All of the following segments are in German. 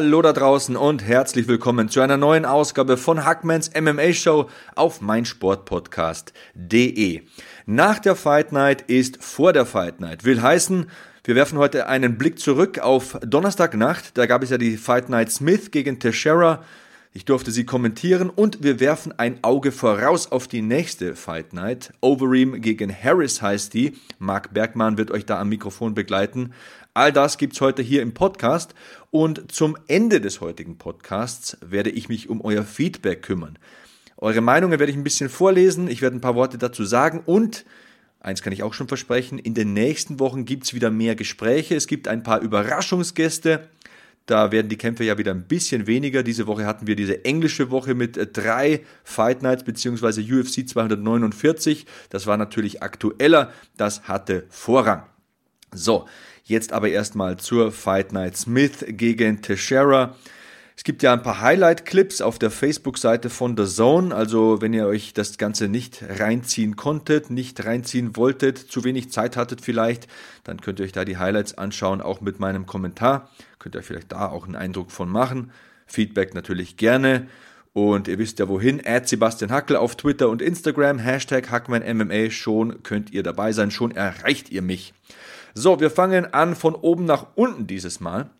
Hallo da draußen und herzlich willkommen zu einer neuen Ausgabe von Hackmans MMA Show auf meinsportpodcast.de. Nach der Fight Night ist vor der Fight Night. Will heißen, wir werfen heute einen Blick zurück auf Donnerstagnacht. Da gab es ja die Fight Night Smith gegen Teixeira. Ich durfte sie kommentieren und wir werfen ein Auge voraus auf die nächste Fight Night. Overeem gegen Harris heißt die. Marc Bergmann wird euch da am Mikrofon begleiten. All das gibt's heute hier im Podcast und zum Ende des heutigen Podcasts werde ich mich um euer Feedback kümmern. Eure Meinungen werde ich ein bisschen vorlesen, ich werde ein paar Worte dazu sagen und Eins kann ich auch schon versprechen, in den nächsten Wochen gibt's wieder mehr Gespräche, es gibt ein paar Überraschungsgäste, da werden die Kämpfe ja wieder ein bisschen weniger. Diese Woche hatten wir diese englische Woche mit äh, drei Fight Nights bzw. UFC 249. Das war natürlich aktueller, das hatte Vorrang. So, Jetzt aber erstmal zur Fight Night Smith gegen Teixeira. Es gibt ja ein paar Highlight-Clips auf der Facebook-Seite von The Zone. Also, wenn ihr euch das Ganze nicht reinziehen konntet, nicht reinziehen wolltet, zu wenig Zeit hattet vielleicht, dann könnt ihr euch da die Highlights anschauen, auch mit meinem Kommentar. Könnt ihr vielleicht da auch einen Eindruck von machen. Feedback natürlich gerne. Und ihr wisst ja wohin. Add Sebastian Hackel auf Twitter und Instagram. Hashtag HackmanMMA. Schon könnt ihr dabei sein. Schon erreicht ihr mich. So, wir fangen an von oben nach unten dieses Mal.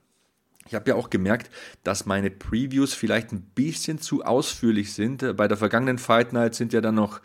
Ich habe ja auch gemerkt, dass meine Previews vielleicht ein bisschen zu ausführlich sind. Bei der vergangenen Fight Night sind ja dann noch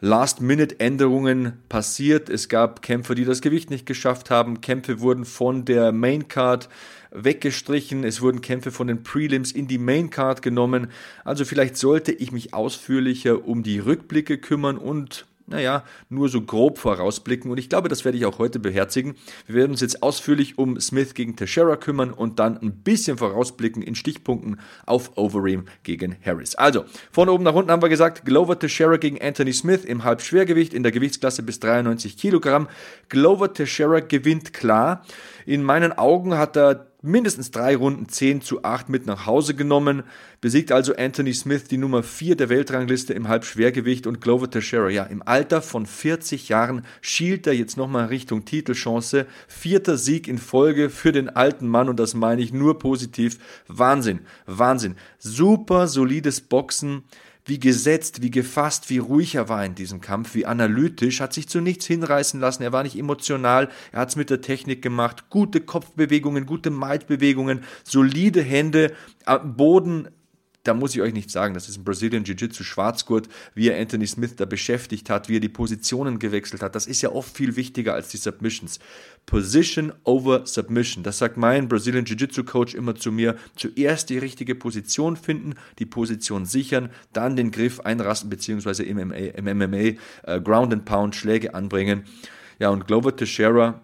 Last-Minute-Änderungen passiert. Es gab Kämpfer, die das Gewicht nicht geschafft haben. Kämpfe wurden von der Main Card weggestrichen. Es wurden Kämpfe von den Prelims in die Main Card genommen. Also vielleicht sollte ich mich ausführlicher um die Rückblicke kümmern und naja, nur so grob vorausblicken und ich glaube, das werde ich auch heute beherzigen. Wir werden uns jetzt ausführlich um Smith gegen Teixeira kümmern und dann ein bisschen vorausblicken in Stichpunkten auf Overeem gegen Harris. Also, von oben nach unten haben wir gesagt, Glover Teixeira gegen Anthony Smith im Halbschwergewicht in der Gewichtsklasse bis 93 Kilogramm. Glover Teixeira gewinnt klar. In meinen Augen hat er mindestens drei Runden 10 zu 8 mit nach Hause genommen, besiegt also Anthony Smith die Nummer 4 der Weltrangliste im Halbschwergewicht und Glover Teixeira, ja, im Alter von 40 Jahren schielt er jetzt nochmal Richtung Titelchance. Vierter Sieg in Folge für den alten Mann und das meine ich nur positiv. Wahnsinn, Wahnsinn. Super solides Boxen wie gesetzt, wie gefasst, wie ruhig er war in diesem Kampf, wie analytisch, hat sich zu nichts hinreißen lassen, er war nicht emotional, er hat es mit der Technik gemacht, gute Kopfbewegungen, gute Maidbewegungen, solide Hände, Boden da muss ich euch nicht sagen, das ist ein Brazilian Jiu-Jitsu Schwarzgurt, wie er Anthony Smith da beschäftigt hat, wie er die Positionen gewechselt hat. Das ist ja oft viel wichtiger als die Submissions. Position over Submission. Das sagt mein Brazilian Jiu-Jitsu Coach immer zu mir. Zuerst die richtige Position finden, die Position sichern, dann den Griff einrasten, beziehungsweise im MMA, im MMA äh, Ground and Pound Schläge anbringen. Ja, und Glover Teixeira,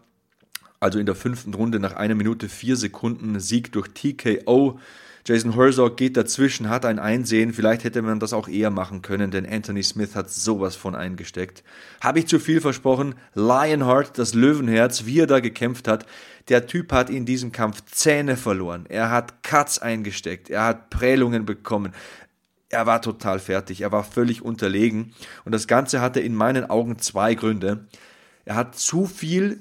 also in der fünften Runde nach einer Minute vier Sekunden Sieg durch TKO. Jason Herzog geht dazwischen, hat ein Einsehen. Vielleicht hätte man das auch eher machen können, denn Anthony Smith hat sowas von eingesteckt. Habe ich zu viel versprochen? Lionheart, das Löwenherz, wie er da gekämpft hat. Der Typ hat in diesem Kampf Zähne verloren. Er hat Cuts eingesteckt. Er hat Prälungen bekommen. Er war total fertig. Er war völlig unterlegen. Und das Ganze hatte in meinen Augen zwei Gründe. Er hat zu viel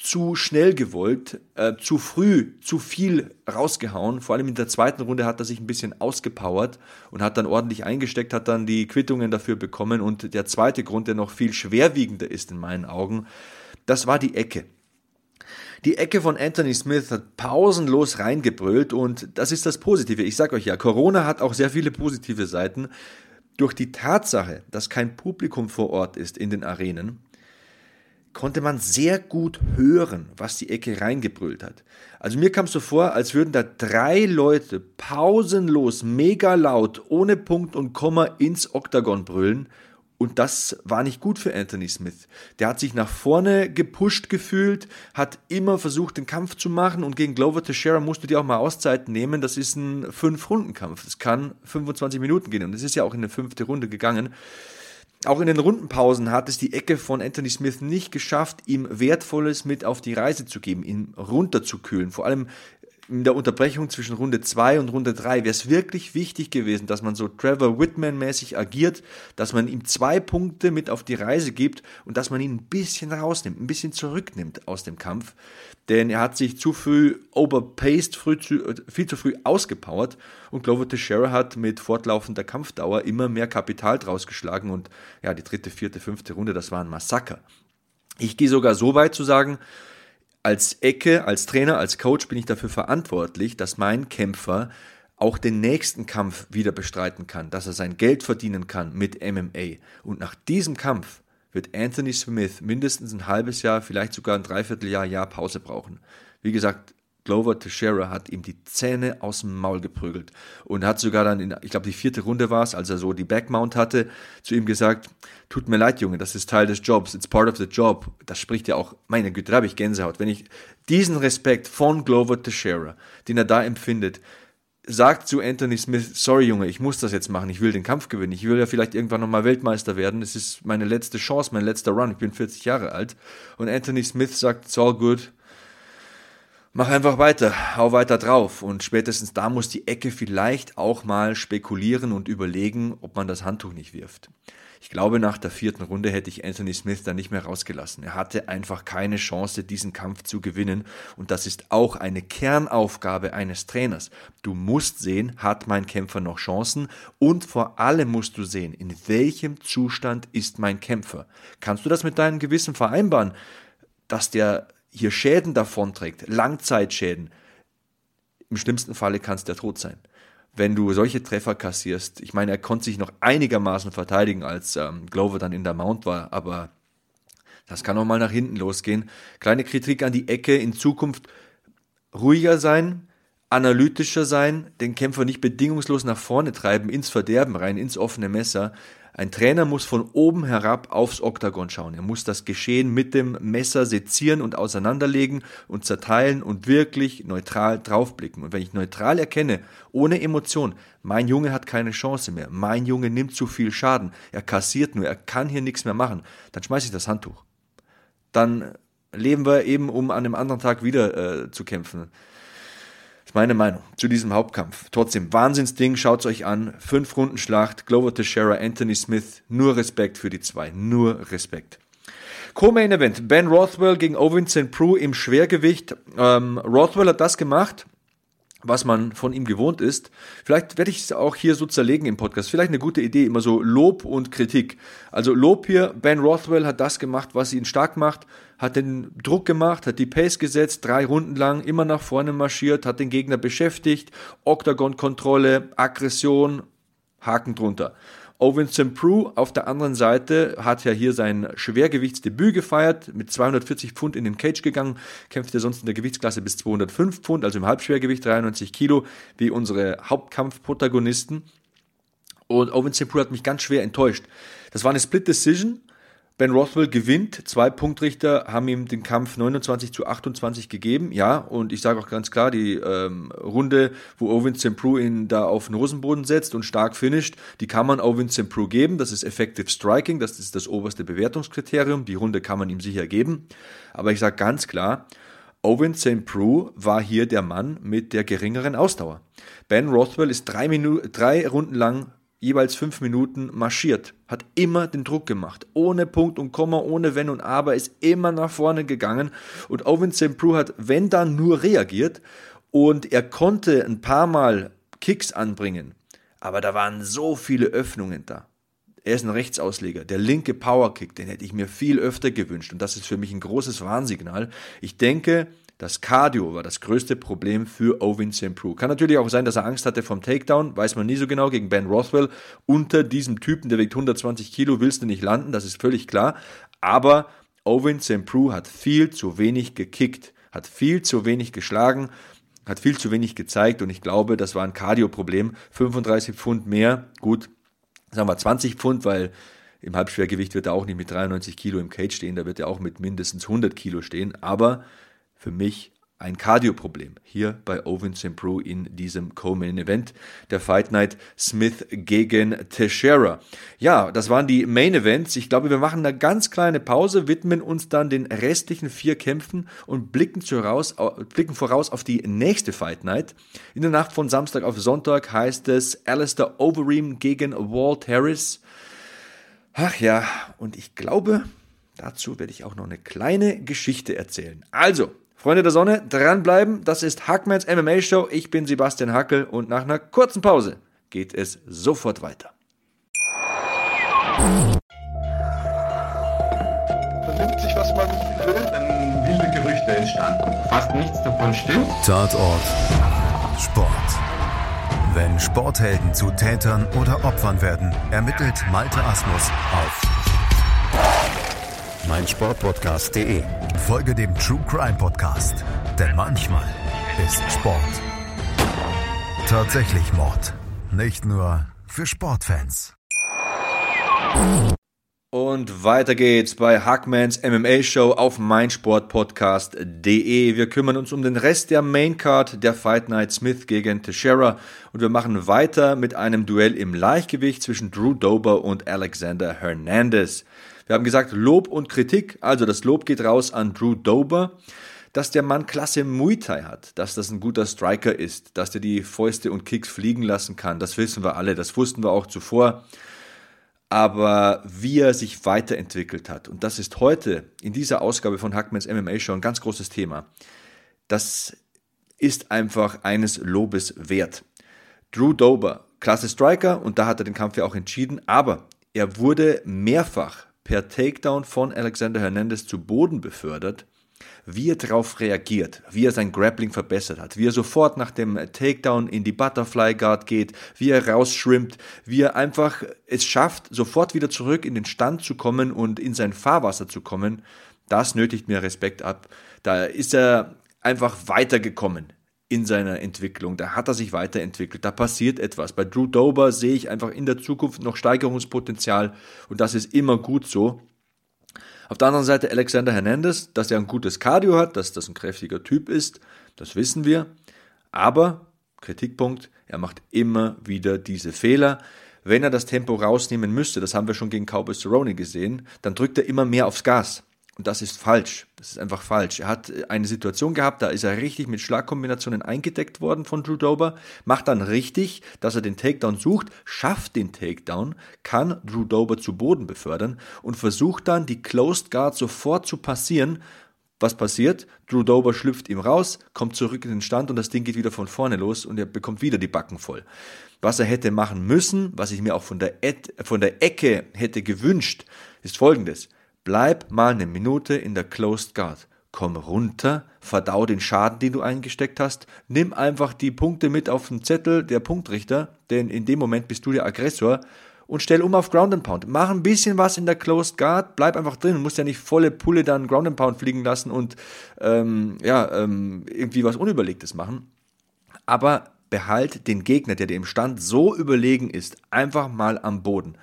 zu schnell gewollt, äh, zu früh, zu viel rausgehauen. Vor allem in der zweiten Runde hat er sich ein bisschen ausgepowert und hat dann ordentlich eingesteckt, hat dann die Quittungen dafür bekommen. Und der zweite Grund, der noch viel schwerwiegender ist in meinen Augen, das war die Ecke. Die Ecke von Anthony Smith hat pausenlos reingebrüllt und das ist das Positive. Ich sage euch ja, Corona hat auch sehr viele positive Seiten. Durch die Tatsache, dass kein Publikum vor Ort ist in den Arenen, konnte man sehr gut hören, was die Ecke reingebrüllt hat. Also mir kam es so vor, als würden da drei Leute pausenlos, mega laut, ohne Punkt und Komma ins Oktagon brüllen Und das war nicht gut für Anthony Smith. Der hat sich nach vorne gepusht gefühlt, hat immer versucht, den Kampf zu machen und gegen Glover Teixeira musst du dir auch mal Auszeiten nehmen. Das ist ein Fünf-Runden-Kampf. Das kann 25 Minuten gehen und es ist ja auch in eine fünfte Runde gegangen. Auch in den Rundenpausen hat es die Ecke von Anthony Smith nicht geschafft, ihm Wertvolles mit auf die Reise zu geben, ihn runterzukühlen. Vor allem in der Unterbrechung zwischen Runde 2 und Runde 3 wäre es wirklich wichtig gewesen, dass man so Trevor Whitman-mäßig agiert, dass man ihm zwei Punkte mit auf die Reise gibt und dass man ihn ein bisschen rausnimmt, ein bisschen zurücknimmt aus dem Kampf. Denn er hat sich zu früh overpaced, früh zu, viel zu früh ausgepowert und Glover Teixeira hat mit fortlaufender Kampfdauer immer mehr Kapital draus geschlagen und ja, die dritte, vierte, fünfte Runde, das war ein Massaker. Ich gehe sogar so weit zu sagen, als Ecke, als Trainer, als Coach bin ich dafür verantwortlich, dass mein Kämpfer auch den nächsten Kampf wieder bestreiten kann, dass er sein Geld verdienen kann mit MMA. Und nach diesem Kampf wird Anthony Smith mindestens ein halbes Jahr, vielleicht sogar ein Dreivierteljahr, Jahr Pause brauchen. Wie gesagt, Glover Teixeira hat ihm die Zähne aus dem Maul geprügelt und hat sogar dann, in, ich glaube, die vierte Runde war es, als er so die Backmount hatte, zu ihm gesagt, tut mir leid, Junge, das ist Teil des Jobs, it's part of the job. Das spricht ja auch, meine Güte, da habe ich Gänsehaut. Wenn ich diesen Respekt von Glover Teixeira, den er da empfindet, sagt zu Anthony Smith, sorry Junge, ich muss das jetzt machen, ich will den Kampf gewinnen, ich will ja vielleicht irgendwann nochmal Weltmeister werden, es ist meine letzte Chance, mein letzter Run, ich bin 40 Jahre alt. Und Anthony Smith sagt, it's all good, mach einfach weiter, hau weiter drauf. Und spätestens da muss die Ecke vielleicht auch mal spekulieren und überlegen, ob man das Handtuch nicht wirft. Ich glaube, nach der vierten Runde hätte ich Anthony Smith dann nicht mehr rausgelassen. Er hatte einfach keine Chance, diesen Kampf zu gewinnen. Und das ist auch eine Kernaufgabe eines Trainers. Du musst sehen, hat mein Kämpfer noch Chancen? Und vor allem musst du sehen, in welchem Zustand ist mein Kämpfer? Kannst du das mit deinem Gewissen vereinbaren, dass der hier Schäden davonträgt, Langzeitschäden, im schlimmsten Falle kann es der Tod sein. Wenn du solche Treffer kassierst, ich meine, er konnte sich noch einigermaßen verteidigen, als ähm, Glover dann in der Mount war, aber das kann auch mal nach hinten losgehen. Kleine Kritik an die Ecke, in Zukunft ruhiger sein, analytischer sein, den Kämpfer nicht bedingungslos nach vorne treiben, ins Verderben rein, ins offene Messer. Ein Trainer muss von oben herab aufs Oktagon schauen. Er muss das Geschehen mit dem Messer sezieren und auseinanderlegen und zerteilen und wirklich neutral draufblicken. Und wenn ich neutral erkenne, ohne Emotion, mein Junge hat keine Chance mehr, mein Junge nimmt zu viel Schaden, er kassiert nur, er kann hier nichts mehr machen, dann schmeiße ich das Handtuch. Dann leben wir eben, um an einem anderen Tag wieder äh, zu kämpfen ist meine Meinung zu diesem Hauptkampf. Trotzdem, Wahnsinnsding, schaut's euch an. Fünf Runden Schlacht, Glover Teixeira, Anthony Smith. Nur Respekt für die zwei. Nur Respekt. Co-Main Event, Ben Rothwell gegen Owen St. Prue im Schwergewicht. Ähm, Rothwell hat das gemacht, was man von ihm gewohnt ist. Vielleicht werde ich es auch hier so zerlegen im Podcast. Vielleicht eine gute Idee, immer so Lob und Kritik. Also Lob hier, Ben Rothwell hat das gemacht, was ihn stark macht, hat den Druck gemacht, hat die Pace gesetzt, drei Runden lang immer nach vorne marschiert, hat den Gegner beschäftigt, Octagon-Kontrolle, Aggression, Haken drunter. Owen St. Prue auf der anderen Seite hat ja hier sein Schwergewichtsdebüt gefeiert, mit 240 Pfund in den Cage gegangen, kämpfte sonst in der Gewichtsklasse bis 205 Pfund, also im Halbschwergewicht 93 Kilo, wie unsere Hauptkampfprotagonisten. Und Owen St. Prue hat mich ganz schwer enttäuscht. Das war eine Split Decision, Ben Rothwell gewinnt. Zwei Punktrichter haben ihm den Kampf 29 zu 28 gegeben. Ja, und ich sage auch ganz klar, die ähm, Runde, wo Owen St. Ihn da auf den Hosenboden setzt und stark finisht, die kann man Owen St. Geben. Das ist Effective Striking, das ist das oberste Bewertungskriterium. Die Runde kann man ihm sicher geben. Aber ich sage ganz klar, Owen St. Prue war hier der Mann mit der geringeren Ausdauer. Ben Rothwell ist drei, Minu drei Runden lang jeweils fünf Minuten marschiert, hat immer den Druck gemacht, ohne Punkt und Komma, ohne Wenn und Aber, ist immer nach vorne gegangen und Owen St. Prue hat, wenn dann, nur reagiert und er konnte ein paar Mal Kicks anbringen, aber da waren so viele Öffnungen da. Er ist ein Rechtsausleger. Der linke Powerkick, den hätte ich mir viel öfter gewünscht. Und das ist für mich ein großes Warnsignal. Ich denke, das Cardio war das größte Problem für Owen St. Prue. Kann natürlich auch sein, dass er Angst hatte vom Takedown, weiß man nie so genau, gegen Ben Rothwell. Unter diesem Typen, der wiegt 120 Kilo, willst du nicht landen, das ist völlig klar. Aber Owen St. Prue hat viel zu wenig gekickt, hat viel zu wenig geschlagen, hat viel zu wenig gezeigt und ich glaube, das war ein Cardio-Problem. 35 Pfund mehr, gut, sagen wir 20 Pfund, weil Im Halbschwergewicht wird er auch nicht mit 93 Kilo im Cage stehen, da wird er auch mit mindestens 100 Kilo stehen. Aber für mich ein Cardio-Problem hier bei Owen St. Preux in diesem Co-Main-Event der Fight Night Smith gegen Teixeira. Ja, das waren die Main-Events. Ich glaube, wir machen eine ganz kleine Pause, widmen uns dann den restlichen vier Kämpfen und blicken, voraus, blicken voraus auf die nächste Fight Night. In der Nacht von Samstag auf Sonntag heißt es Alistair Overeem gegen Walt Harris. Ach ja, und ich glaube, dazu werde ich auch noch eine kleine Geschichte erzählen. Also, Freunde der Sonne, dranbleiben. Das ist Hackmans MMA Show. Ich bin Sebastian Hackel und nach einer kurzen Pause geht es sofort weiter. Vernimmt sich, was man will. Dann wilde Gerüchte entstanden. Fast nichts davon stimmt. Tatort Sport. Wenn Sporthelden zu Tätern oder Opfern werden, ermittelt Malte Asmus auf meinsportpodcast.de. Folge dem True Crime Podcast, denn manchmal ist Sport tatsächlich Mord. Nicht nur für Sportfans. Und weiter geht's bei Hackmans MMA Show auf meinsportpodcast.de. Wir kümmern uns um den Rest der Maincard der Fight Night Smith gegen Teixeira und wir machen weiter mit einem Duell im Leichtgewicht zwischen Drew Dober und Alexander Hernandez. Wir haben gesagt, Lob und Kritik. Also das Lob geht raus an Drew Dober, dass der Mann klasse Muay Thai hat, dass das ein guter Striker ist, dass der die Fäuste und Kicks fliegen lassen kann. Das wissen wir alle, das wussten wir auch zuvor. Aber wie er sich weiterentwickelt hat, und das ist heute in dieser Ausgabe von Hackmans MMA Show ein ganz großes Thema, das ist einfach eines Lobes wert. Drew Dober, klasse Striker, und da hat er den Kampf ja auch entschieden, aber er wurde mehrfach per Takedown von Alexander Hernandez zu Boden befördert, wie er darauf reagiert, wie er sein Grappling verbessert hat, wie er sofort nach dem Takedown in die Butterfly Guard geht, wie er rausschwimmt, wie er einfach es schafft, sofort wieder zurück in den Stand zu kommen und in sein Fahrwasser zu kommen, das nötigt mir Respekt ab. Da ist er einfach weitergekommen in seiner Entwicklung. Da hat er sich weiterentwickelt. Da passiert etwas. Bei Drew Dober sehe ich einfach in der Zukunft noch Steigerungspotenzial und das ist immer gut so. Auf der anderen Seite Alexander Hernandez, dass er ein gutes Cardio hat, dass das ein kräftiger Typ ist, das wissen wir. Aber, Kritikpunkt, er macht immer wieder diese Fehler. Wenn er das Tempo rausnehmen müsste, das haben wir schon gegen Cowboy Cerrone gesehen, dann drückt er immer mehr aufs Gas. Und das ist falsch. Das ist einfach falsch. Er hat eine Situation gehabt, da ist er richtig mit Schlagkombinationen eingedeckt worden von Drew Dober, macht dann richtig, dass er den Takedown sucht, schafft den Takedown, kann Drew Dober zu Boden befördern und versucht dann die Closed Guard sofort zu passieren. Was passiert? Drew Dober schlüpft ihm raus, kommt zurück in den Stand und das Ding geht wieder von vorne los und er bekommt wieder die Backen voll. Was er hätte machen müssen, was ich mir auch von der, Ed, von der Ecke hätte gewünscht, ist folgendes. Bleib mal eine Minute in der Closed Guard. Komm runter, verdau den Schaden, den du eingesteckt hast, nimm einfach die Punkte mit auf den Zettel der Punktrichter, denn in dem Moment bist du der Aggressor und stell um auf Ground and Pound. Mach ein bisschen was in der Closed Guard, bleib einfach drin. Du musst ja nicht volle Pulle dann Ground and Pound fliegen lassen und ähm, ja, ähm, irgendwie was Unüberlegtes machen. Aber behalt den Gegner, der dir im Stand so überlegen ist, einfach mal am Boden.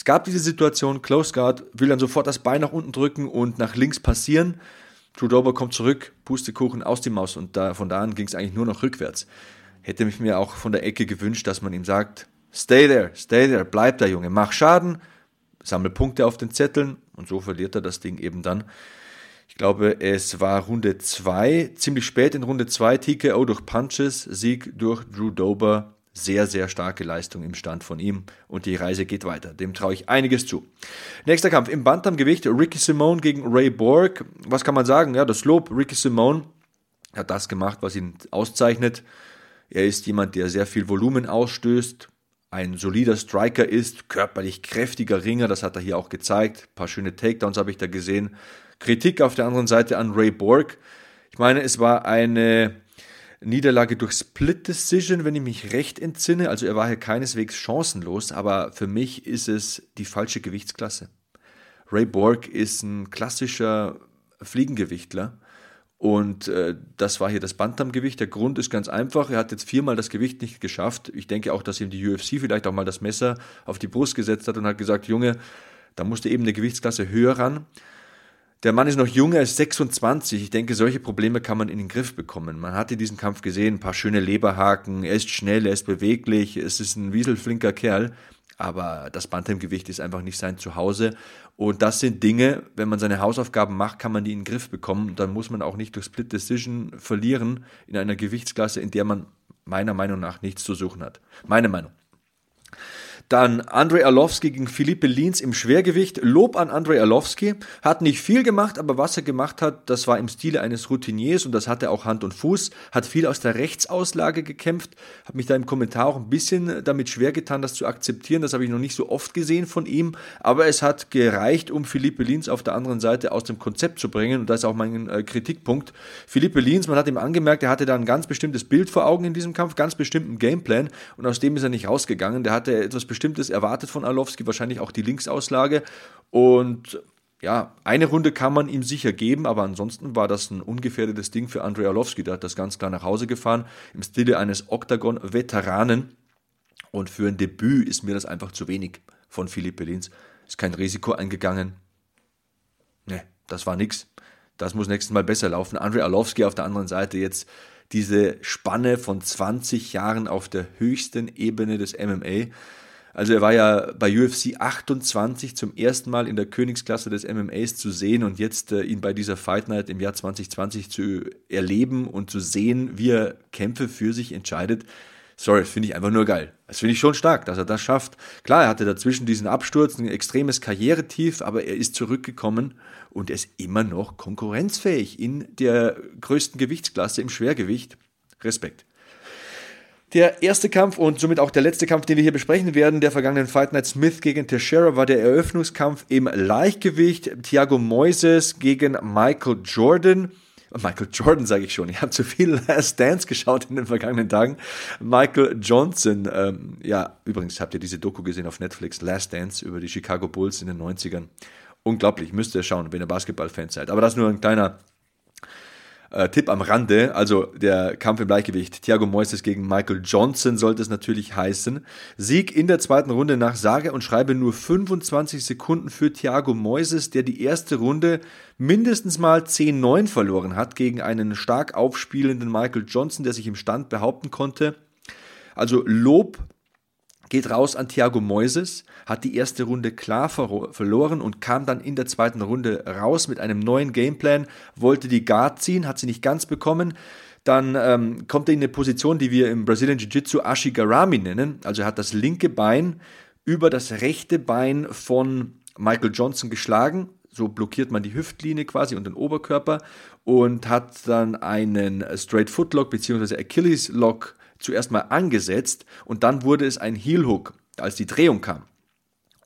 Es gab diese Situation, Close Guard will dann sofort das Bein nach unten drücken und nach links passieren. Trudober kommt zurück, Pustekuchen aus die Maus und da, von da an ging es eigentlich nur noch rückwärts. Hätte mich mir auch von der Ecke gewünscht, dass man ihm sagt, stay there, stay there, bleib da Junge, mach Schaden, sammel Punkte auf den Zetteln und so verliert er das Ding eben dann. Ich glaube, es war Runde 2, ziemlich spät in Runde 2, TKO durch Punches, Sieg durch Drew Dober sehr, sehr starke Leistung im Stand von ihm und die Reise geht weiter. Dem traue ich einiges zu. Nächster Kampf im Bantamgewicht, Ricky Simone gegen Ray Borg. Was kann man sagen? Ja, das Lob, Ricky Simone hat das gemacht, was ihn auszeichnet. Er ist jemand, der sehr viel Volumen ausstößt, ein solider Striker ist, körperlich kräftiger Ringer, das hat er hier auch gezeigt. Ein paar schöne Takedowns habe ich da gesehen. Kritik auf der anderen Seite an Ray Borg. Ich meine, es war eine Niederlage durch Split Decision, wenn ich mich recht entsinne. Also er war hier keineswegs chancenlos, aber für mich ist es die falsche Gewichtsklasse. Ray Borg ist ein klassischer Fliegengewichtler. Und äh, das war hier das Bantamgewicht. Der Grund ist ganz einfach. Er hat jetzt viermal das Gewicht nicht geschafft. Ich denke auch, dass ihm die UFC vielleicht auch mal das Messer auf die Brust gesetzt hat und hat gesagt, Junge, Da musste eben eine Gewichtsklasse höher ran. Der Mann ist noch jung, er ist 26. Ich denke, solche Probleme kann man in den Griff bekommen. Man hatte diesen Kampf gesehen, ein paar schöne Leberhaken, er ist schnell, er ist beweglich, es ist ein wieselflinker Kerl, aber das Bantamgewicht ist einfach nicht sein Zuhause. Und das sind Dinge, wenn man seine Hausaufgaben macht, kann man die in den Griff bekommen. Dann muss man auch nicht durch Split Decision verlieren in einer Gewichtsklasse, in der man meiner Meinung nach nichts zu suchen hat. Meine Meinung. Dann Andrei Arlovski gegen Philippe Lins im Schwergewicht. Lob an Andrei Arlovski. Hat nicht viel gemacht, aber was er gemacht hat, das war im Stile eines Routiniers und das hatte auch Hand und Fuß. Hat viel aus der Rechtsauslage gekämpft. Habe mich da im Kommentar auch ein bisschen damit schwer getan, das zu akzeptieren. Das habe ich noch nicht so oft gesehen von ihm. Aber es hat gereicht, um Philippe Lins auf der anderen Seite aus dem Konzept zu bringen. Und das ist auch mein äh, Kritikpunkt. Philippe Lins, man hat ihm angemerkt, er hatte da ein ganz bestimmtes Bild vor Augen in diesem Kampf, ganz bestimmten Gameplan. Und aus dem ist er nicht rausgegangen. Der hatte etwas erwartet von Arlovski, wahrscheinlich auch die Linksauslage. Und ja, eine Runde kann man ihm sicher geben, aber ansonsten war das ein ungefährdetes Ding für Andrei Arlovski. Der hat das ganz klar nach Hause gefahren, im Stile eines Octagon-Veteranen. Und für ein Debüt ist mir das einfach zu wenig von Philipp Belins. Ist kein Risiko eingegangen. Ne, das war nix. Das muss nächstes Mal besser laufen. Andrei Arlovski auf der anderen Seite jetzt diese Spanne von 20 Jahren auf der höchsten Ebene des MMA. Also er war ja bei UFC 28 zum ersten Mal in der Königsklasse des MMAs zu sehen und jetzt äh, ihn bei dieser Fight Night im Jahr 2020 zu erleben und zu sehen, wie er Kämpfe für sich entscheidet. Sorry, finde ich einfach nur geil. Das finde ich schon stark, dass er das schafft. Klar, er hatte dazwischen diesen Absturz, ein extremes Karrieretief, aber er ist zurückgekommen und er ist immer noch konkurrenzfähig in der größten Gewichtsklasse im Schwergewicht. Respekt. Der erste Kampf und somit auch der letzte Kampf, den wir hier besprechen werden, der vergangenen Fight Night Smith gegen Teixeira, war der Eröffnungskampf im Leichtgewicht. Thiago Moises gegen Michael Jordan. Michael Jordan sage ich schon, ich habe zu viel Last Dance geschaut in den vergangenen Tagen. Michael Johnson, ähm, ja, übrigens habt ihr diese Doku gesehen auf Netflix, Last Dance über die Chicago Bulls in den 90ern. Unglaublich, müsst ihr schauen, wenn ihr Basketballfans seid. Aber das nur ein kleiner äh, Tipp am Rande, also der Kampf im Gleichgewicht, Thiago Moises gegen Michael Johnson sollte es natürlich heißen. Sieg in der zweiten Runde nach sage und schreibe nur 25 Sekunden für Thiago Moises, der die erste Runde mindestens mal 10-9 verloren hat gegen einen stark aufspielenden Michael Johnson, der sich im Stand behaupten konnte. Also Lob geht raus an Thiago Moises, hat die erste Runde klar verloren und kam dann in der zweiten Runde raus mit einem neuen Gameplan, wollte die Guard ziehen, hat sie nicht ganz bekommen. Dann ähm, kommt er in eine Position, die wir im Brazilian Jiu-Jitsu Ashigarami nennen. Also er hat das linke Bein über das rechte Bein von Michael Johnson geschlagen. So blockiert man die Hüftlinie quasi und den Oberkörper und hat dann einen Straight Foot Lock bzw. Achilles Lock zuerst mal angesetzt und dann wurde es ein Heel Hook, als die Drehung kam.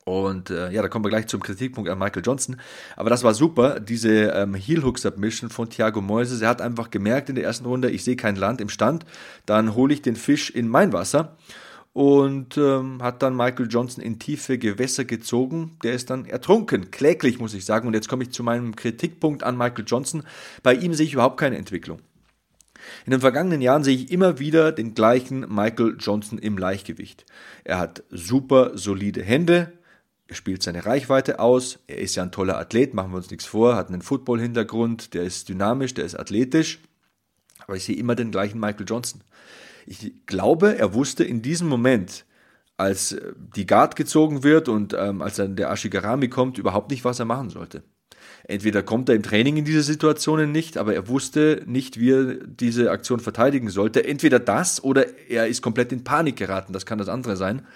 Und äh, ja, da kommen wir gleich zum Kritikpunkt an Michael Johnson. Aber das war super, diese ähm, Heel Hook Submission von Thiago Moises. Er hat einfach gemerkt in der ersten Runde, ich sehe kein Land im Stand, dann hole ich den Fisch in mein Wasser und ähm, hat dann Michael Johnson in tiefe Gewässer gezogen. Der ist dann ertrunken, kläglich muss ich sagen. Und jetzt komme ich zu meinem Kritikpunkt an Michael Johnson. Bei ihm sehe ich überhaupt keine Entwicklung. In den vergangenen Jahren sehe ich immer wieder den gleichen Michael Johnson im Leichtgewicht. Er hat super solide Hände, er spielt seine Reichweite aus, er ist ja ein toller Athlet, machen wir uns nichts vor, hat einen Football-Hintergrund, der ist dynamisch, der ist athletisch, aber ich sehe immer den gleichen Michael Johnson. Ich glaube, er wusste in diesem Moment, als die Guard gezogen wird und ähm, als dann der Ashigarami kommt, überhaupt nicht, was er machen sollte. Entweder kommt er im Training in diese Situationen nicht, aber er wusste nicht, wie er diese Aktion verteidigen sollte. Entweder das oder er ist komplett in Panik geraten. Das kann das andere sein.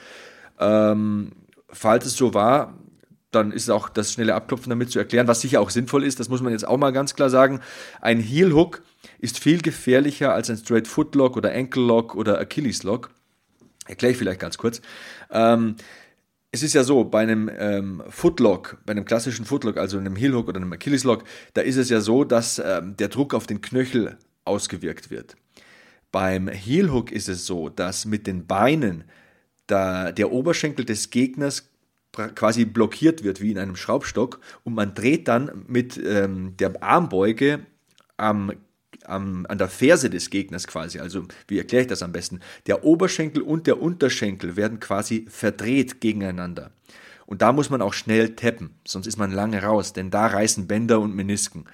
Ähm, falls es so war, dann ist auch das schnelle Abklopfen damit zu erklären, was sicher auch sinnvoll ist. Das muss man jetzt auch mal ganz klar sagen. Ein Heel Hook ist viel gefährlicher als ein Straight Foot Lock oder Ankle Lock oder Achilles Lock. Erkläre ich vielleicht ganz kurz. Ähm, es ist ja so, bei einem ähm, Footlock, bei einem klassischen Footlock, also einem Heelhook oder einem Achilleslock, da ist es ja so, dass ähm, der Druck auf den Knöchel ausgewirkt wird. Beim Heelhook ist es so, dass mit den Beinen da der Oberschenkel des Gegners quasi blockiert wird wie in einem Schraubstock und man dreht dann mit ähm, der Armbeuge am am, an der Ferse des Gegners quasi. Also, wie erkläre ich das am besten? Der Oberschenkel und der Unterschenkel werden quasi verdreht gegeneinander. Und da muss man auch schnell tappen, sonst ist man lange raus, denn da reißen Bänder und Menisken.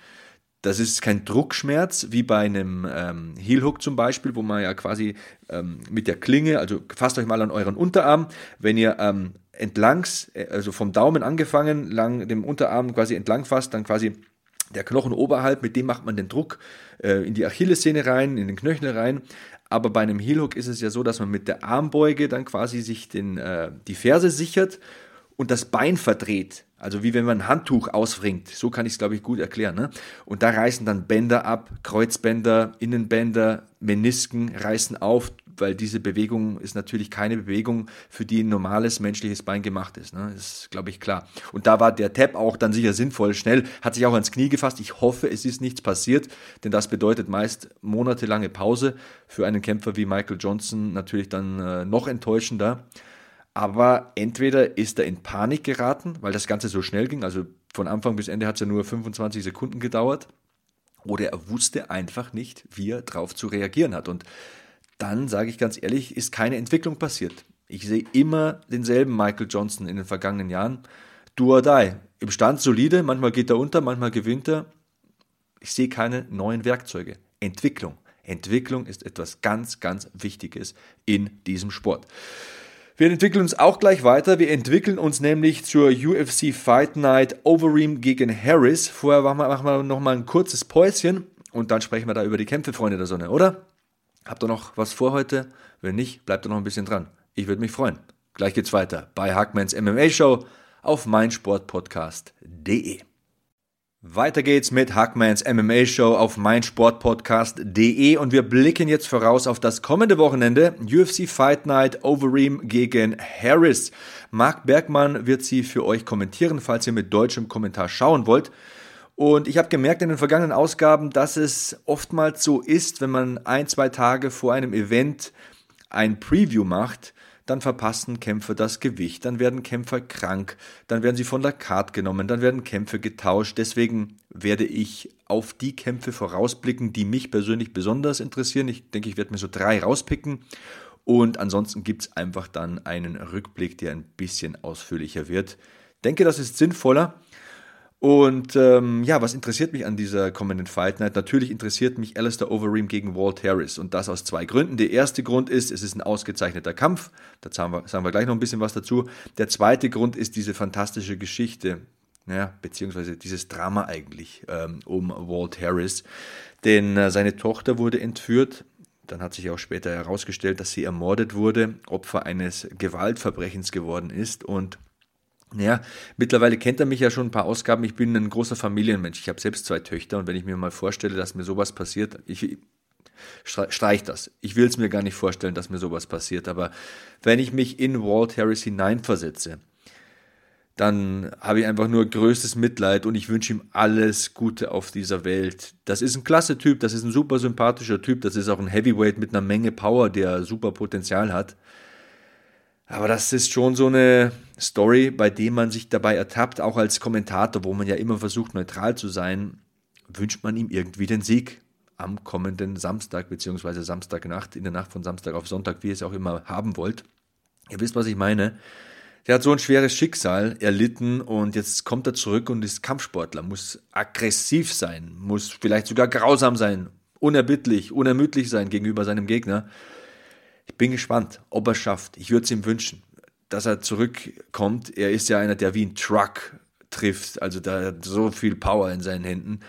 Das ist kein Druckschmerz wie bei einem ähm, Heel zum Beispiel, wo man ja quasi ähm, mit der Klinge, also fasst euch mal an euren Unterarm, wenn ihr ähm, entlangs, äh, also vom Daumen angefangen, lang dem Unterarm quasi entlang fasst, dann quasi der Knochen oberhalb, mit dem macht man den Druck äh, in die Achillessehne rein, in den Knöchel rein. Aber bei einem Heel Hook ist es ja so, dass man mit der Armbeuge dann quasi sich den, äh, die Ferse sichert und das Bein verdreht. Also wie wenn man ein Handtuch ausfringt. So kann ich es, glaube ich, gut erklären. Ne? Und da reißen dann Bänder ab, Kreuzbänder, Innenbänder, Menisken reißen auf, weil diese Bewegung ist natürlich keine Bewegung, für die ein normales menschliches Bein gemacht ist. Ne? Das ist, glaube ich, klar. Und da war der Tap auch dann sicher sinnvoll, schnell, hat sich auch ans Knie gefasst. Ich hoffe, es ist nichts passiert, denn das bedeutet meist monatelange Pause. Für einen Kämpfer wie Michael Johnson natürlich dann äh, noch enttäuschender. Aber entweder ist er in Panik geraten, weil das Ganze so schnell ging, also von Anfang bis Ende hat es ja nur 25 Sekunden gedauert, oder er wusste einfach nicht, wie er drauf zu reagieren hat. Und dann, sage ich ganz ehrlich, ist keine Entwicklung passiert. Ich sehe immer denselben Michael Johnson in den vergangenen Jahren. Do or die. Im Stand solide, manchmal geht er unter, manchmal gewinnt er. Ich sehe keine neuen Werkzeuge. Entwicklung. Entwicklung ist etwas ganz, ganz Wichtiges in diesem Sport. Wir entwickeln uns auch gleich weiter. Wir entwickeln uns nämlich zur UFC Fight Night Overeem gegen Harris. Vorher machen wir, machen wir noch mal ein kurzes Päuschen und dann sprechen wir da über die Kämpfe, Freunde der Sonne, oder? Habt ihr noch was vor heute? Wenn nicht, bleibt ihr noch ein bisschen dran. Ich würde mich freuen. Gleich geht's weiter bei Hackmans MMA Show auf meinsportpodcast.de. Weiter geht's mit Hackmans MMA Show auf meinsportpodcast.de und wir blicken jetzt voraus auf das kommende Wochenende UFC Fight Night Overeem gegen Harris. Marc Bergmann wird sie für euch kommentieren, falls ihr mit deutschem Kommentar schauen wollt. Und ich habe gemerkt in den vergangenen Ausgaben, dass es oftmals so ist, wenn man ein, zwei Tage vor einem Event ein Preview macht, dann verpassen Kämpfer das Gewicht, dann werden Kämpfer krank, dann werden sie von der Card genommen, dann werden Kämpfe getauscht. Deswegen werde ich auf die Kämpfe vorausblicken, die mich persönlich besonders interessieren. Ich denke, ich werde mir so drei rauspicken. Und ansonsten gibt es einfach dann einen Rückblick, der ein bisschen ausführlicher wird. Ich denke, das ist sinnvoller. Und ähm, ja, was interessiert mich an dieser kommenden Fight Night? Natürlich interessiert mich Alistair Overeem gegen Walt Harris und das aus zwei Gründen. Der erste Grund ist, es ist ein ausgezeichneter Kampf. Da sagen wir, sagen wir gleich noch ein bisschen was dazu. Der zweite Grund ist diese fantastische Geschichte, ja, beziehungsweise dieses Drama eigentlich ähm, um Walt Harris. Denn äh, seine Tochter wurde entführt. Dann hat sich auch später herausgestellt, dass sie ermordet wurde, Opfer eines Gewaltverbrechens geworden ist und ja, mittlerweile kennt er mich ja schon ein paar Ausgaben. Ich bin ein großer Familienmensch. Ich habe selbst zwei Töchter und wenn ich mir mal vorstelle, dass mir sowas passiert, ich streich das. Ich will es mir gar nicht vorstellen, dass mir sowas passiert. Aber wenn ich mich in Walt Harris hineinversetze, dann habe ich einfach nur größtes Mitleid und ich wünsche ihm alles Gute auf dieser Welt. Das ist ein klasse Typ, das ist ein super sympathischer Typ, das ist auch ein Heavyweight mit einer Menge Power, der super Potenzial hat. Aber das ist schon so eine Story, bei der man sich dabei ertappt, auch als Kommentator, wo man ja immer versucht, neutral zu sein, wünscht man ihm irgendwie den Sieg am kommenden Samstag, beziehungsweise Samstagnacht, in der Nacht von Samstag auf Sonntag, wie ihr es auch immer haben wollt. Ihr wisst, was ich meine. Der hat so ein schweres Schicksal erlitten und jetzt kommt er zurück und ist Kampfsportler, muss aggressiv sein, muss vielleicht sogar grausam sein, unerbittlich, unermüdlich sein gegenüber seinem Gegner. Ich bin gespannt, ob er es schafft. Ich würde es ihm wünschen, dass er zurückkommt. Er ist ja einer, der wie ein Truck trifft. Also da hat so viel Power in seinen Händen.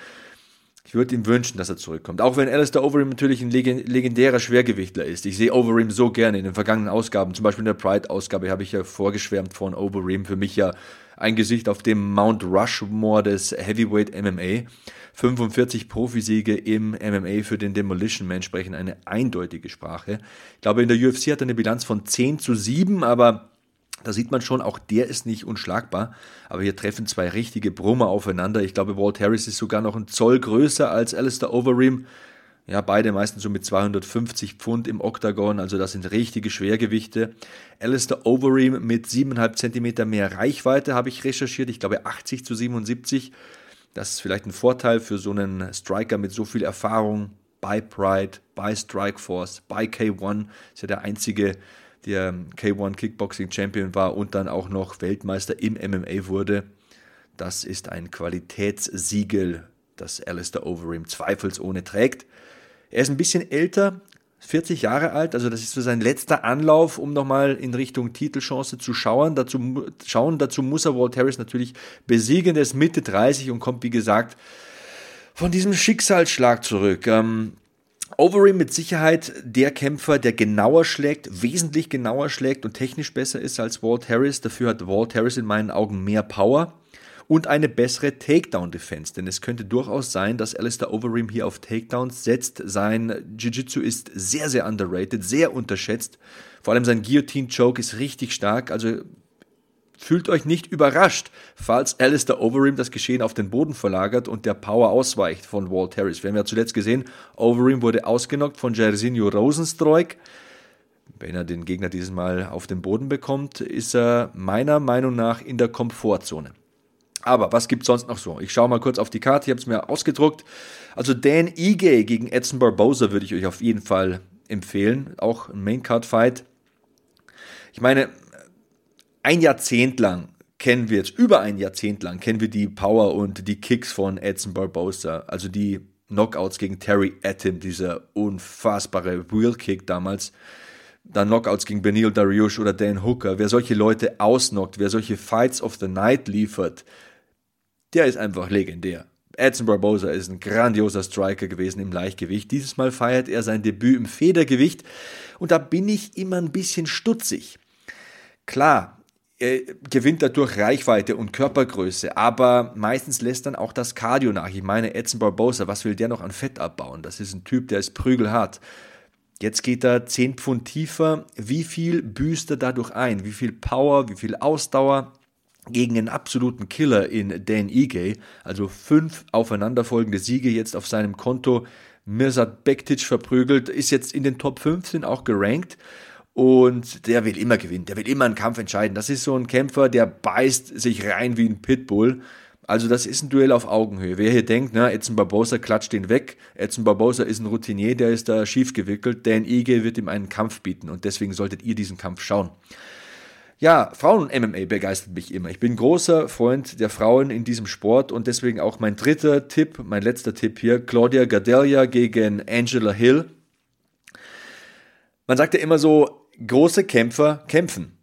Ich würde ihm wünschen, dass er zurückkommt. Auch wenn Alistair Overeem natürlich ein legendärer Schwergewichtler ist. Ich sehe Overeem so gerne in den vergangenen Ausgaben. Zum Beispiel in der Pride-Ausgabe habe ich ja vorgeschwärmt von Overeem. Für mich ja ein Gesicht auf dem Mount Rushmore des Heavyweight MMA. 45 Profisiege im MMA für den Demolition Man sprechen eine eindeutige Sprache. Ich glaube, in der UFC hat er eine Bilanz von 10 zu 7, aber da sieht man schon, auch der ist nicht unschlagbar. Aber hier treffen zwei richtige Brummer aufeinander. Ich glaube, Walt Harris ist sogar noch ein Zoll größer als Alistair Overeem. Ja, beide meistens so mit 250 Pfund im Oktagon, also das sind richtige Schwergewichte. Alistair Overeem mit 7,5 Zentimeter mehr Reichweite habe ich recherchiert, ich glaube 80 zu 77. Das ist vielleicht ein Vorteil für so einen Striker mit so viel Erfahrung bei Pride, bei Strikeforce, bei K1. Ist ja der einzige, der K1 Kickboxing Champion war und dann auch noch Weltmeister im MMA wurde. Das ist ein Qualitätssiegel, das Alistair Overeem zweifelsohne trägt. Er ist ein bisschen älter, 40 Jahre alt, also das ist so sein letzter Anlauf, um nochmal in Richtung Titelchance zu schauen. Dazu, schauen. Dazu muss er Walt Harris natürlich besiegen. Er ist Mitte 30 und kommt, wie gesagt, von diesem Schicksalsschlag zurück. Ähm, Overeem mit Sicherheit der Kämpfer, der genauer schlägt, wesentlich genauer schlägt und technisch besser ist als Walt Harris. Dafür hat Walt Harris in meinen Augen mehr Power und eine bessere Takedown-Defense. Denn es könnte durchaus sein, dass Alistair Overeem hier auf Takedowns setzt. Sein Jiu-Jitsu ist sehr, sehr underrated, sehr unterschätzt. Vor allem sein Guillotine-Choke ist richtig stark. Also fühlt euch nicht überrascht, falls Alistair Overeem das Geschehen auf den Boden verlagert und der Power ausweicht von Walt Harris. Wir haben ja zuletzt gesehen, Overeem wurde ausgenockt von Jairzinho Rosenstreuk. Wenn er den Gegner dieses Mal auf den Boden bekommt, ist er meiner Meinung nach in der Komfortzone. Aber was gibt sonst noch so? Ich schaue mal kurz auf die Karte, ich habe es mir ausgedruckt. Also Dan Ige gegen Edson Barbosa würde ich euch auf jeden Fall empfehlen. Auch ein Maincard-Fight. Ich meine, ein Jahrzehnt lang kennen wir jetzt, über ein Jahrzehnt lang kennen wir die Power und die Kicks von Edson Barbosa. Also die Knockouts gegen Terry Atim, dieser unfassbare Wheel-Kick damals dann Knockouts gegen Benil Dariush oder Dan Hooker, wer solche Leute ausnockt, wer solche Fights of the Night liefert, der ist einfach legendär. Edson Barbosa ist ein grandioser Striker gewesen im Leichtgewicht. Dieses Mal feiert er sein Debüt im Federgewicht und da bin ich immer ein bisschen stutzig. Klar, gewinnt dadurch Reichweite und Körpergröße, aber meistens lässt dann auch das Cardio nach. Ich meine, Edson Barbosa, was will der noch an Fett abbauen? Das ist ein Typ, der ist prügelhart. Jetzt geht er 10 Pfund tiefer. Wie viel büßt er dadurch ein? Wie viel Power, wie viel Ausdauer? gegen einen absoluten Killer in Dan Ige, also fünf aufeinanderfolgende Siege jetzt auf seinem Konto. Mirsad Bektic verprügelt, ist jetzt in den Top 15 auch gerankt und der will immer gewinnen, der will immer einen Kampf entscheiden. Das ist so ein Kämpfer, der beißt sich rein wie ein Pitbull. Also das ist ein Duell auf Augenhöhe. Wer hier denkt, na, Edson Barbosa klatscht den weg, Edson Barbosa ist ein Routinier, der ist da schief gewickelt, Dan Ige wird ihm einen Kampf bieten und deswegen solltet ihr diesen Kampf schauen. Ja, Frauen-MMA begeistert mich immer. Ich bin großer Freund der Frauen in diesem Sport und deswegen auch mein dritter Tipp, mein letzter Tipp hier, Claudia Gadelia gegen Angela Hill. Man sagt ja immer so, große Kämpfer kämpfen.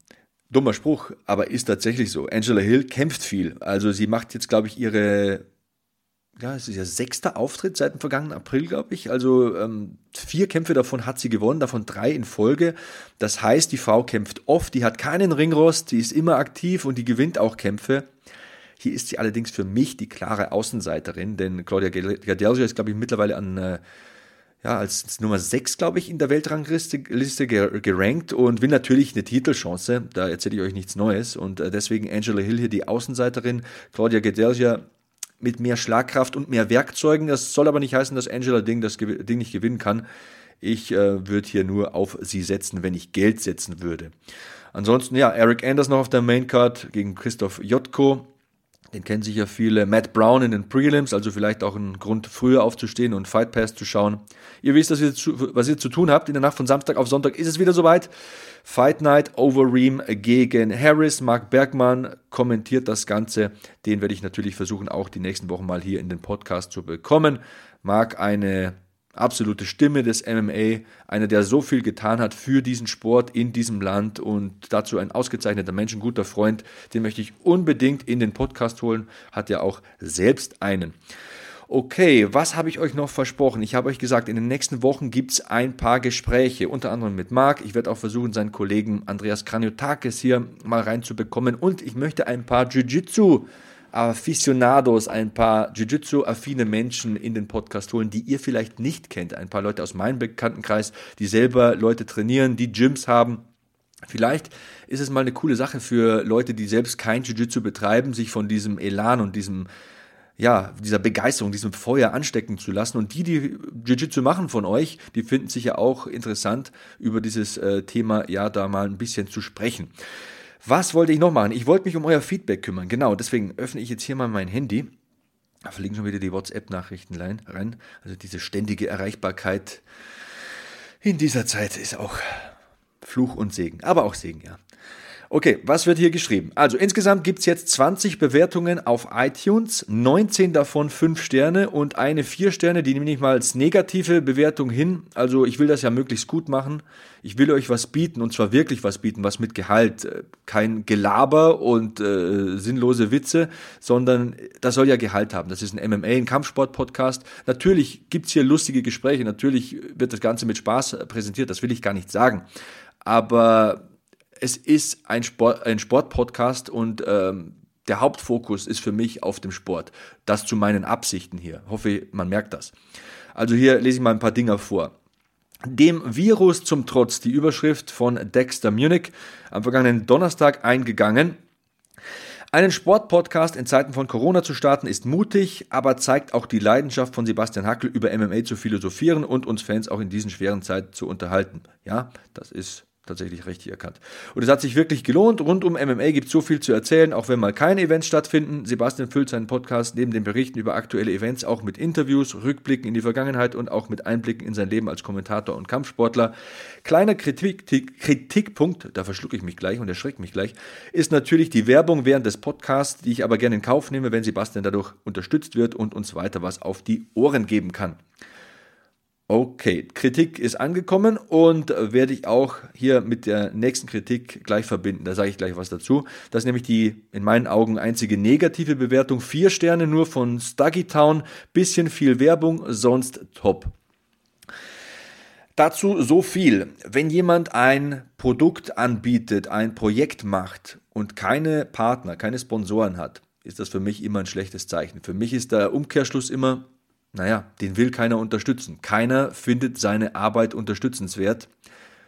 Dummer Spruch, aber ist tatsächlich so. Angela Hill kämpft viel. Also sie macht jetzt, glaube ich, ihre ja, es ist ihr sechster Auftritt seit dem vergangenen April, glaube ich. Also ähm, vier Kämpfe davon hat sie gewonnen, davon drei in Folge. Das heißt, die Frau kämpft oft, die hat keinen Ringrost, die ist immer aktiv und die gewinnt auch Kämpfe. Hier ist sie allerdings für mich die klare Außenseiterin, denn Claudia Gadelja ist, glaube ich, mittlerweile an äh, ja, als Nummer 6, glaube ich, in der Weltrangliste Liste gerankt und will natürlich eine Titelchance. Da erzähle ich euch nichts Neues. Und äh, deswegen Angela Hill hier die Außenseiterin. Claudia Gedelja mit mehr Schlagkraft und mehr Werkzeugen. Das soll aber nicht heißen, dass Angela Ding das Ding nicht gewinnen kann. Ich äh, würde hier nur auf sie setzen, wenn ich Geld setzen würde. Ansonsten, ja, Eric Anders noch auf der Maincard gegen Christoph Jotko. Den kennen sicher viele. Matt Brown in den Prelims, also vielleicht auch ein Grund, früher aufzustehen und Fight Pass zu schauen. Ihr wisst, was ihr, zu, was ihr zu tun habt. In der Nacht von Samstag auf Sonntag ist es wieder soweit. Fight Night Overeem gegen Harris. Mark Bergmann kommentiert das Ganze. Den werde ich natürlich versuchen, auch die nächsten Wochen mal hier in den Podcast zu bekommen. Mark eine absolute Stimme des MMA, einer, der so viel getan hat für diesen Sport in diesem Land und dazu ein ausgezeichneter Mensch, ein guter Freund, den möchte ich unbedingt in den Podcast holen, hat ja auch selbst einen. Okay, was habe ich euch noch versprochen? Ich habe euch gesagt, in den nächsten Wochen gibt es ein paar Gespräche, unter anderem mit Marc. Ich werde auch versuchen, seinen Kollegen Andreas Kraniotakis hier mal reinzubekommen und ich möchte ein paar Jiu-Jitsu Aficionados, ein paar Jiu-Jitsu-affine Menschen in den Podcast holen, die ihr vielleicht nicht kennt. Ein paar Leute aus meinem Bekanntenkreis, die selber Leute trainieren, die Gyms haben. Vielleicht ist es mal eine coole Sache für Leute, die selbst kein Jiu-Jitsu betreiben, sich von diesem Elan und diesem ja, dieser Begeisterung, diesem Feuer anstecken zu lassen. Und die, die Jiu-Jitsu machen von euch, die finden sich ja auch interessant, über dieses äh, Thema ja da mal ein bisschen zu sprechen. Was wollte ich noch machen? Ich wollte mich um euer Feedback kümmern. Genau, deswegen öffne ich jetzt hier mal mein Handy. Da fliegen schon wieder die WhatsApp-Nachrichten rein. Also diese ständige Erreichbarkeit in dieser Zeit ist auch Fluch und Segen, aber auch Segen, ja. Okay, was wird hier geschrieben? Also insgesamt gibt es jetzt 20 Bewertungen auf iTunes, 19 davon 5 Sterne und eine 4 Sterne, die nehme ich mal als negative Bewertung hin. Also ich will das ja möglichst gut machen. Ich will euch was bieten und zwar wirklich was bieten, was mit Gehalt. Äh, kein Gelaber und äh, sinnlose Witze, sondern das soll ja Gehalt haben. Das ist ein MMA, ein Kampfsport-Podcast. Natürlich gibt's hier lustige Gespräche, natürlich wird das Ganze mit Spaß präsentiert, das will ich gar nicht sagen. Aber es ist ein Sport, ein Sportpodcast und ähm, der Hauptfokus ist für mich auf dem Sport. Das zu meinen Absichten hier. Hoffe, man merkt das. Also hier lese ich mal ein paar Dinger vor. Dem Virus zum Trotz, die Überschrift von Dexter Munich, am vergangenen Donnerstag eingegangen. Einen Sportpodcast in Zeiten von Corona zu starten ist mutig, aber zeigt auch die Leidenschaft von Sebastian Hackel über MMA zu philosophieren und uns Fans auch in diesen schweren Zeiten zu unterhalten. Ja, das ist tatsächlich richtig erkannt. Und es hat sich wirklich gelohnt. Rund um MMA gibt es so viel zu erzählen, auch wenn mal keine Events stattfinden. Sebastian füllt seinen Podcast neben den Berichten über aktuelle Events auch mit Interviews, Rückblicken in die Vergangenheit und auch mit Einblicken in sein Leben als Kommentator und Kampfsportler. Kleiner Kritik, Kritikpunkt, da verschlucke ich mich gleich und erschreckt mich gleich, ist natürlich die Werbung während des Podcasts, die ich aber gerne in Kauf nehme, wenn Sebastian dadurch unterstützt wird und uns weiter was auf die Ohren geben kann. Okay, Kritik ist angekommen und werde ich auch hier mit der nächsten Kritik gleich verbinden. Da sage ich gleich was dazu. Das ist nämlich die in meinen Augen einzige negative Bewertung. Vier Sterne nur von Stuggy Town. Bisschen viel Werbung, sonst top. Dazu so viel. Wenn jemand ein Produkt anbietet, ein Projekt macht und keine Partner, keine Sponsoren hat, ist das für mich immer ein schlechtes Zeichen. Für mich ist der Umkehrschluss immer, naja, den will keiner unterstützen. Keiner findet seine Arbeit unterstützenswert.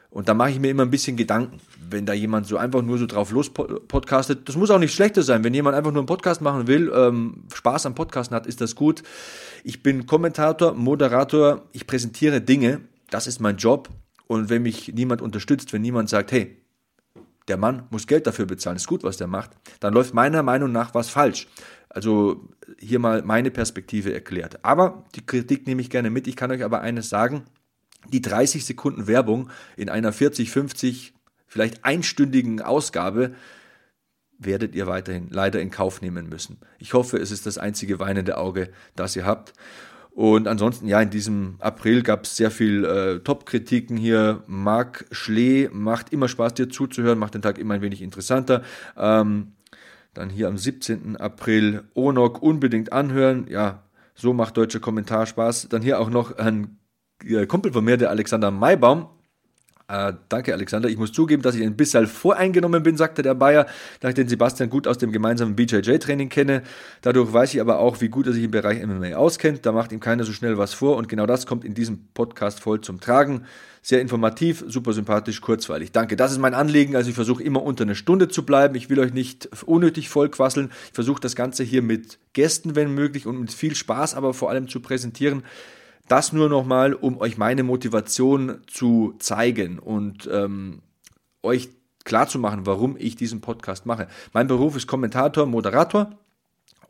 Und da mache ich mir immer ein bisschen Gedanken, wenn da jemand so einfach nur so drauf los podcastet. Das muss auch nicht schlechter sein. Wenn jemand einfach nur einen Podcast machen will, ähm, Spaß am Podcasten hat, ist das gut. Ich bin Kommentator, Moderator, ich präsentiere Dinge. Das ist mein Job. Und wenn mich niemand unterstützt, wenn niemand sagt, hey, der Mann muss Geld dafür bezahlen, ist gut, was der macht, dann läuft meiner Meinung nach was falsch. Also hier mal meine Perspektive erklärt. Aber die Kritik nehme ich gerne mit. Ich kann euch aber eines sagen. Die 30 Sekunden Werbung in einer 40, 50, vielleicht einstündigen Ausgabe werdet ihr weiterhin leider in Kauf nehmen müssen. Ich hoffe, es ist das einzige weinende Auge, das ihr habt. Und ansonsten, ja, in diesem April gab es sehr viel äh, Top-Kritiken hier. Marc Schlee macht immer Spaß, dir zuzuhören, macht den Tag immer ein wenig interessanter. Ähm, dann hier am 17. April Onok unbedingt anhören. Ja, so macht deutscher Kommentar Spaß. Dann hier auch noch ein äh, Kumpel von mir, der Alexander Maibaum. Äh, danke, Alexander. Ich muss zugeben, dass ich ein bisschen voreingenommen bin, sagte der Bayer, da ich den Sebastian gut aus dem gemeinsamen BJJ-Training kenne. Dadurch weiß ich aber auch, wie gut er sich im Bereich MMA auskennt. Da macht ihm keiner so schnell was vor und genau das kommt in diesem Podcast voll zum Tragen. Sehr informativ, super sympathisch, kurzweilig. Danke. Das ist mein Anliegen. Also ich versuche immer unter einer Stunde zu bleiben. Ich will euch nicht unnötig vollquasseln. Ich versuche das Ganze hier mit Gästen, wenn möglich, und mit viel Spaß aber vor allem zu präsentieren. Das nur nochmal, um euch meine Motivation zu zeigen und ähm, euch klarzumachen, warum ich diesen Podcast mache. Mein Beruf ist Kommentator, Moderator.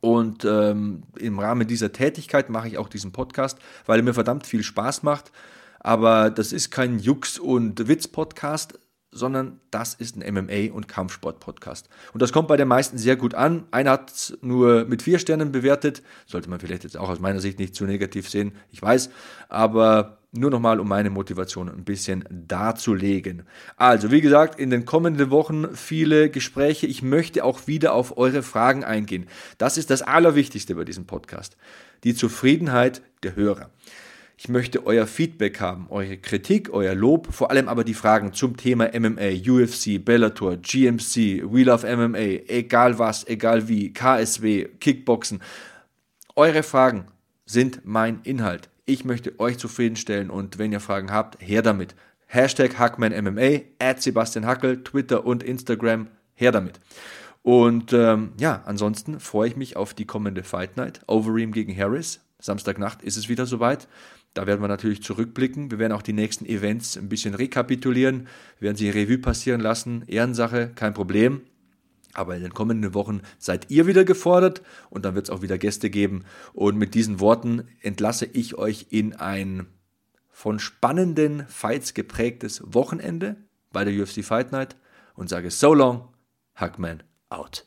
Und ähm, im Rahmen dieser Tätigkeit mache ich auch diesen Podcast, weil er mir verdammt viel Spaß macht. Aber das ist kein Jux- und Witz-Podcast, sondern das ist ein MMA- und Kampfsport-Podcast. Und das kommt bei den meisten sehr gut an. Einer hat es nur mit vier Sternen bewertet. Sollte man vielleicht jetzt auch aus meiner Sicht nicht zu negativ sehen, ich weiß. Aber nur nochmal, um meine Motivation ein bisschen darzulegen. Also, wie gesagt, in den kommenden Wochen viele Gespräche. Ich möchte auch wieder auf eure Fragen eingehen. Das ist das Allerwichtigste bei diesem Podcast. Die Zufriedenheit der Hörer. Ich möchte euer Feedback haben, eure Kritik, euer Lob, vor allem aber die Fragen zum Thema MMA, UFC, Bellator, GMC, Wheel of MMA, egal was, egal wie, KSW, Kickboxen. Eure Fragen sind mein Inhalt. Ich möchte euch zufriedenstellen und wenn ihr Fragen habt, her damit. Hashtag HackmanMMA, at Sebastian Hackel, Twitter und Instagram, her damit. Und ähm, ja, ansonsten freue ich mich auf die kommende Fight Night. Overeem gegen Harris. Samstagnacht ist es wieder soweit. Da werden wir natürlich zurückblicken. Wir werden auch die nächsten Events ein bisschen rekapitulieren. Wir werden sie Revue passieren lassen. Ehrensache, kein Problem. Aber in den kommenden Wochen seid ihr wieder gefordert und dann wird es auch wieder Gäste geben. Und mit diesen Worten entlasse ich euch in ein von spannenden Fights geprägtes Wochenende. bei der UFC Fight Night und sage so long, Hackman out.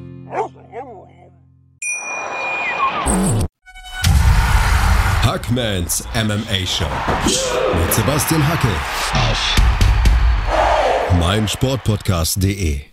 Hackmans MMA Show. Mit Sebastian Hacke. Auf. Meinsportpodcast.de